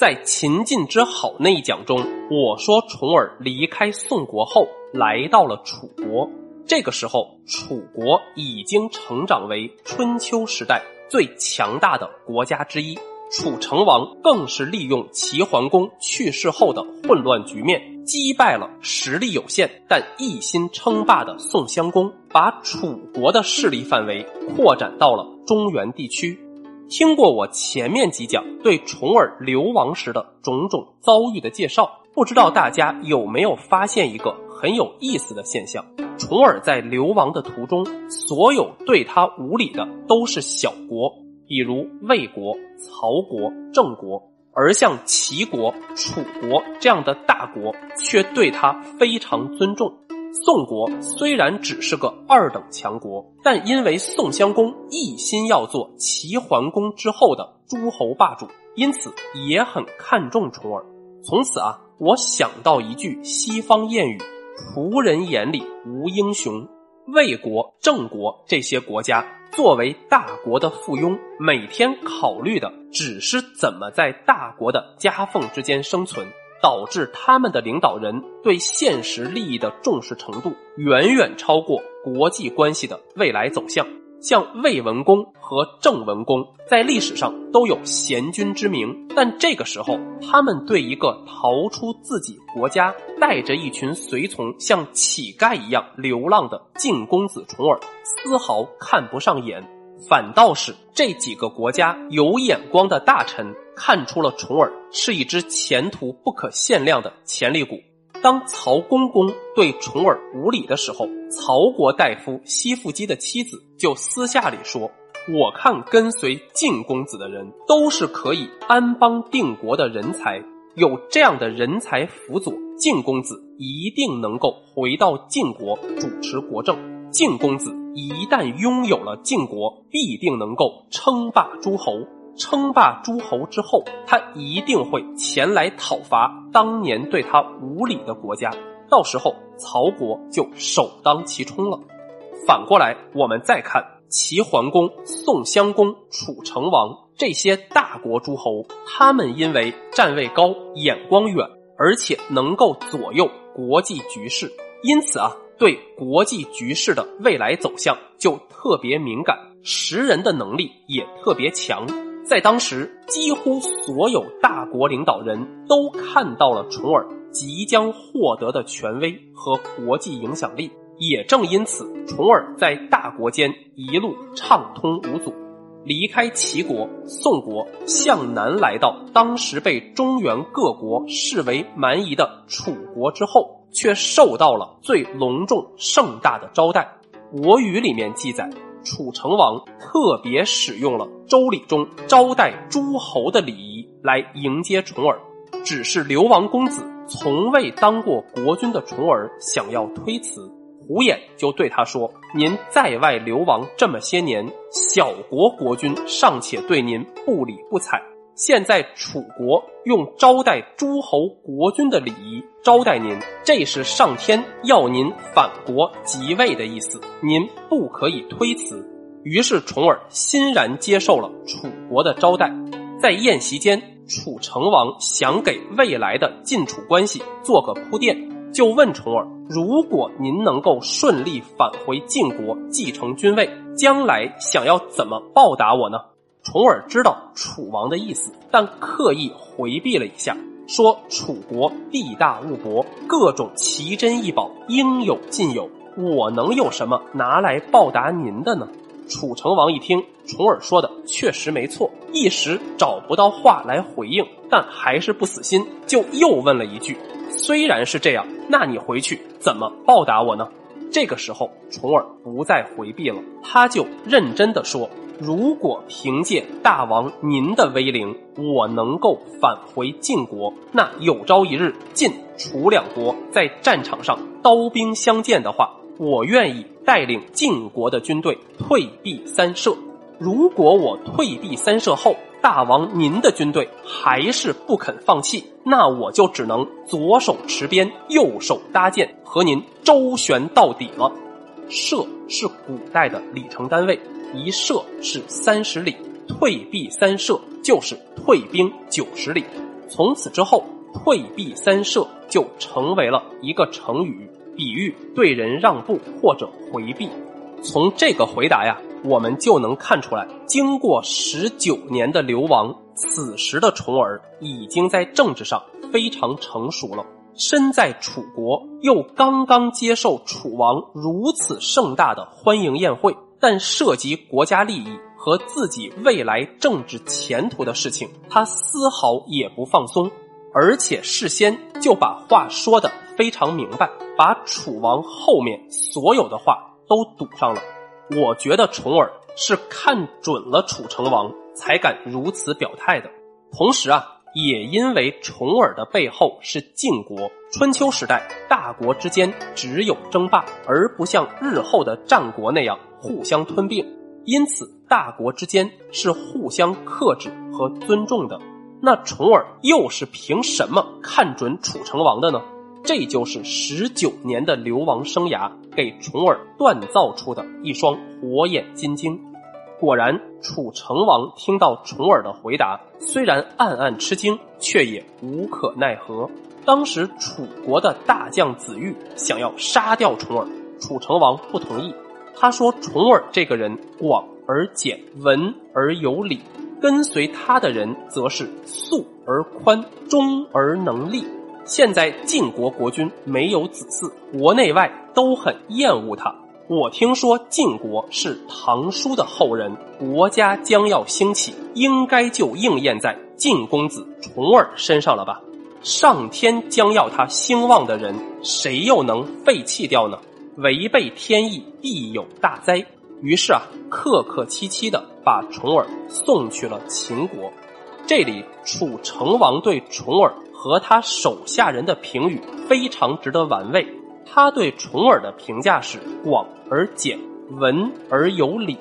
在秦晋之好那一讲中，我说重耳离开宋国后，来到了楚国。这个时候，楚国已经成长为春秋时代最强大的国家之一。楚成王更是利用齐桓公去世后的混乱局面，击败了实力有限但一心称霸的宋襄公，把楚国的势力范围扩展到了中原地区。听过我前面几讲对重耳流亡时的种种遭遇的介绍，不知道大家有没有发现一个很有意思的现象？重耳在流亡的途中，所有对他无礼的都是小国。比如魏国、曹国、郑国，而像齐国、楚国这样的大国却对他非常尊重。宋国虽然只是个二等强国，但因为宋襄公一心要做齐桓公之后的诸侯霸主，因此也很看重重耳。从此啊，我想到一句西方谚语：“仆人眼里无英雄。”魏国、郑国这些国家作为大国的附庸，每天考虑的只是怎么在大国的夹缝之间生存，导致他们的领导人对现实利益的重视程度远远超过国际关系的未来走向。像魏文公和郑文公在历史上都有贤君之名，但这个时候，他们对一个逃出自己国家、带着一群随从像乞丐一样流浪的晋公子重耳丝毫看不上眼，反倒是这几个国家有眼光的大臣看出了重耳是一只前途不可限量的潜力股。当曹公公对重耳无礼的时候，曹国大夫西附基的妻子就私下里说：“我看跟随晋公子的人都是可以安邦定国的人才，有这样的人才辅佐，晋公子一定能够回到晋国主持国政。晋公子一旦拥有了晋国，必定能够称霸诸侯。”称霸诸侯之后，他一定会前来讨伐当年对他无礼的国家，到时候曹国就首当其冲了。反过来，我们再看齐桓公、宋襄公、楚成王这些大国诸侯，他们因为站位高、眼光远，而且能够左右国际局势，因此啊，对国际局势的未来走向就特别敏感，识人的能力也特别强。在当时，几乎所有大国领导人都看到了重耳即将获得的权威和国际影响力。也正因此，重耳在大国间一路畅通无阻，离开齐国、宋国，向南来到当时被中原各国视为蛮夷的楚国之后，却受到了最隆重盛大的招待。《国语》里面记载。楚成王特别使用了周礼中招待诸侯的礼仪来迎接重耳，只是流亡公子从未当过国君的重耳想要推辞，胡衍就对他说：“您在外流亡这么些年，小国国君尚且对您不理不睬。”现在楚国用招待诸侯国君的礼仪招待您，这是上天要您返国即位的意思，您不可以推辞。于是重耳欣然接受了楚国的招待。在宴席间，楚成王想给未来的晋楚关系做个铺垫，就问重耳：“如果您能够顺利返回晋国继承君位，将来想要怎么报答我呢？”重耳知道楚王的意思，但刻意回避了一下，说：“楚国地大物博，各种奇珍异宝应有尽有，我能有什么拿来报答您的呢？”楚成王一听，重耳说的确实没错，一时找不到话来回应，但还是不死心，就又问了一句：“虽然是这样，那你回去怎么报答我呢？”这个时候，重耳不再回避了，他就认真的说。如果凭借大王您的威灵，我能够返回晋国，那有朝一日晋楚两国在战场上刀兵相见的话，我愿意带领晋国的军队退避三舍。如果我退避三舍后，大王您的军队还是不肯放弃，那我就只能左手持鞭，右手搭箭，和您周旋到底了。舍是古代的里程单位，一射是三十里，退避三舍就是退兵九十里。从此之后，退避三舍就成为了一个成语，比喻对人让步或者回避。从这个回答呀，我们就能看出来，经过十九年的流亡，此时的重耳已经在政治上非常成熟了。身在楚国，又刚刚接受楚王如此盛大的欢迎宴会，但涉及国家利益和自己未来政治前途的事情，他丝毫也不放松，而且事先就把话说的非常明白，把楚王后面所有的话。都堵上了，我觉得重耳是看准了楚成王才敢如此表态的。同时啊，也因为重耳的背后是晋国，春秋时代大国之间只有争霸，而不像日后的战国那样互相吞并，因此大国之间是互相克制和尊重的。那重耳又是凭什么看准楚成王的呢？这就是十九年的流亡生涯给重耳锻造出的一双火眼金睛。果然，楚成王听到重耳的回答，虽然暗暗吃惊，却也无可奈何。当时，楚国的大将子玉想要杀掉重耳，楚成王不同意。他说：“重耳这个人广而简，文而有礼，跟随他的人则是素而宽，忠而能立。”现在晋国国君没有子嗣，国内外都很厌恶他。我听说晋国是唐叔的后人，国家将要兴起，应该就应验在晋公子重耳身上了吧？上天将要他兴旺的人，谁又能废弃掉呢？违背天意，必有大灾。于是啊，客客气气的把重耳送去了秦国。这里楚成王对重耳。和他手下人的评语非常值得玩味。他对重耳的评价是广而简，文而有礼，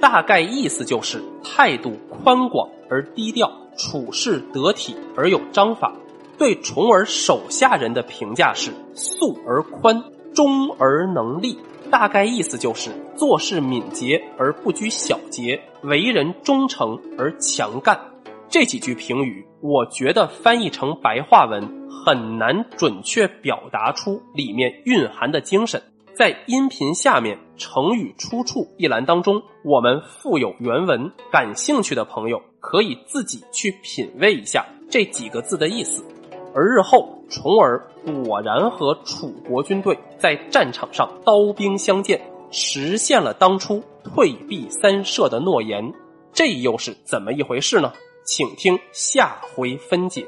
大概意思就是态度宽广而低调，处事得体而有章法。对重耳手下人的评价是素而宽，忠而能立，大概意思就是做事敏捷而不拘小节，为人忠诚而强干。这几句评语，我觉得翻译成白话文很难准确表达出里面蕴含的精神。在音频下面“成语出处”一栏当中，我们附有原文，感兴趣的朋友可以自己去品味一下这几个字的意思。而日后重耳果然和楚国军队在战场上刀兵相见，实现了当初退避三舍的诺言，这又是怎么一回事呢？请听下回分解。